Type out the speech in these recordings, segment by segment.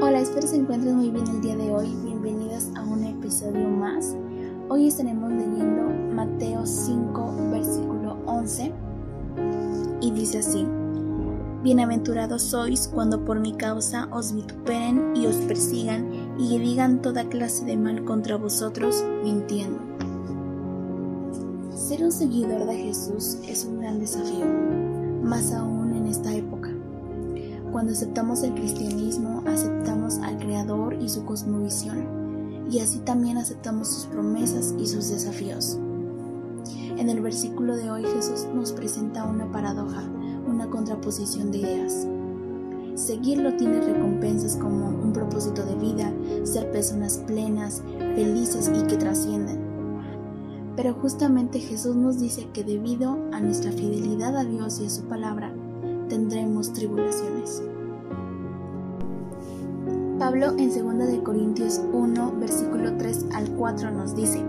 Hola, espero se encuentren muy bien el día de hoy. Bienvenidos a un episodio más. Hoy estaremos leyendo Mateo 5, versículo 11. Y dice así: Bienaventurados sois cuando por mi causa os vituperen y os persigan y digan toda clase de mal contra vosotros, mintiendo. Ser un seguidor de Jesús es un gran desafío, más aún en esta época. Cuando aceptamos el cristianismo, aceptamos al Creador y su cosmovisión, y así también aceptamos sus promesas y sus desafíos. En el versículo de hoy Jesús nos presenta una paradoja, una contraposición de ideas. Seguirlo tiene recompensas como un propósito de vida, ser personas plenas, felices y que trascienden. Pero justamente Jesús nos dice que debido a nuestra fidelidad a Dios y a su palabra, tendremos tribulaciones. Pablo en 2 de Corintios 1, versículo 3 al 4 nos dice: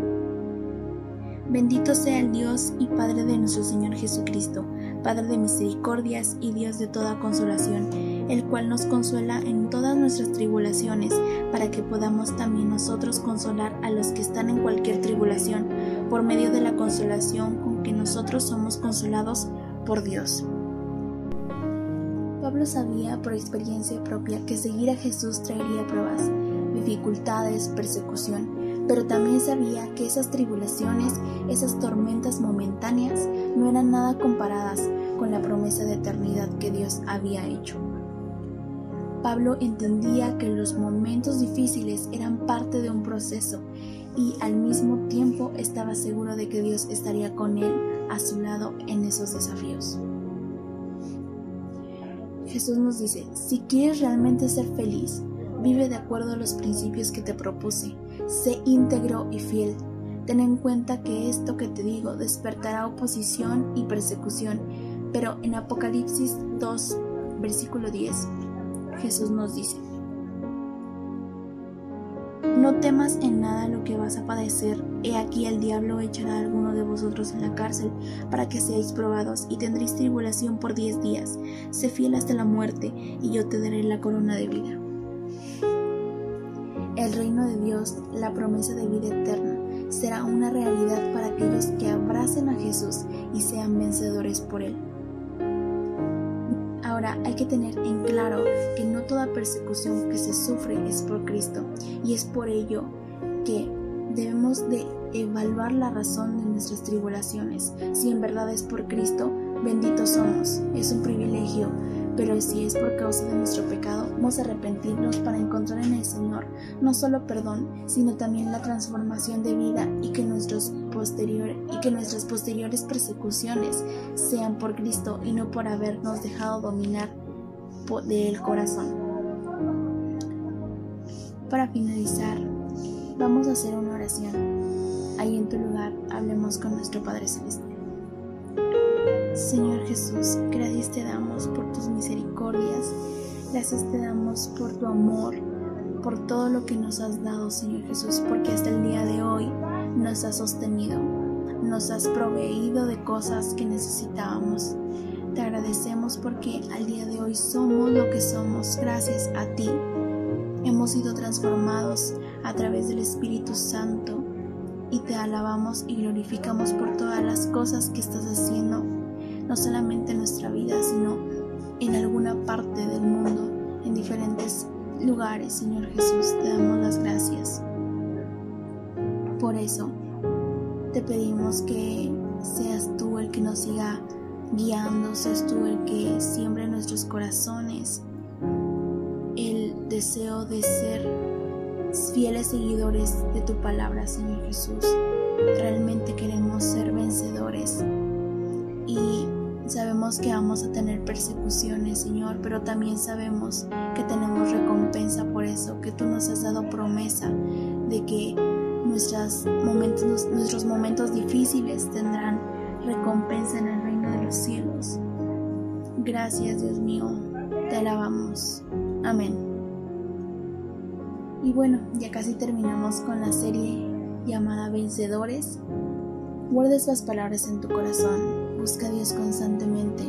Bendito sea el Dios y Padre de nuestro Señor Jesucristo, Padre de misericordias y Dios de toda consolación, el cual nos consuela en todas nuestras tribulaciones, para que podamos también nosotros consolar a los que están en cualquier tribulación, por medio de la consolación con que nosotros somos consolados por Dios. Pablo sabía por experiencia propia que seguir a Jesús traería pruebas, dificultades, persecución, pero también sabía que esas tribulaciones, esas tormentas momentáneas, no eran nada comparadas con la promesa de eternidad que Dios había hecho. Pablo entendía que los momentos difíciles eran parte de un proceso y al mismo tiempo estaba seguro de que Dios estaría con él a su lado en esos desafíos. Jesús nos dice, si quieres realmente ser feliz, vive de acuerdo a los principios que te propuse, sé íntegro y fiel. Ten en cuenta que esto que te digo despertará oposición y persecución, pero en Apocalipsis 2, versículo 10, Jesús nos dice, no temas en nada lo que vas a padecer. He aquí el diablo echará a alguno de vosotros en la cárcel para que seáis probados y tendréis tribulación por diez días. Sé fiel hasta la muerte y yo te daré la corona de vida. El reino de Dios, la promesa de vida eterna, será una realidad para aquellos que abracen a Jesús y sean vencedores por Él. Ahora hay que tener en claro que no toda persecución que se sufre es por Cristo y es por ello que debemos de evaluar la razón de nuestras tribulaciones. Si en verdad es por Cristo, benditos somos, es un privilegio, pero si es por causa de nuestro pecado, vamos a arrepentirnos para encontrar en el Señor no solo perdón, sino también la transformación de vida y que, nuestros y que nuestras posteriores persecuciones sean por Cristo y no por habernos dejado dominar del corazón. Para finalizar, vamos a hacer una oración. Ahí en tu lugar hablemos con nuestro Padre Celestial. Señor Jesús, gracias te damos por tus misericordias, gracias te damos por tu amor, por todo lo que nos has dado, Señor Jesús, porque hasta el día de hoy nos has sostenido, nos has proveído de cosas que necesitábamos. Te agradecemos porque al día de hoy somos lo que somos gracias a ti. Hemos sido transformados a través del Espíritu Santo y te alabamos y glorificamos por todas las cosas que estás haciendo, no solamente en nuestra vida, sino en alguna parte del mundo, en diferentes lugares, Señor Jesús, te damos las gracias. Por eso te pedimos que seas tú el que nos siga guiando, seas tú el que siembre en nuestros corazones el deseo de ser fieles seguidores de tu palabra, Señor Jesús. Realmente queremos ser vencedores y sabemos que vamos a tener persecuciones, Señor, pero también sabemos que tenemos recompensa por eso, que tú nos has dado promesa de que nuestros momentos, nuestros momentos difíciles tendrán recompensa en el reino de los cielos. Gracias, Dios mío, te alabamos. Amén. Y bueno, ya casi terminamos con la serie llamada Vencedores. Guarda estas palabras en tu corazón, busca a Dios constantemente,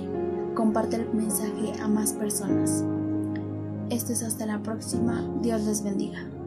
comparte el mensaje a más personas. Esto es hasta la próxima. Dios les bendiga.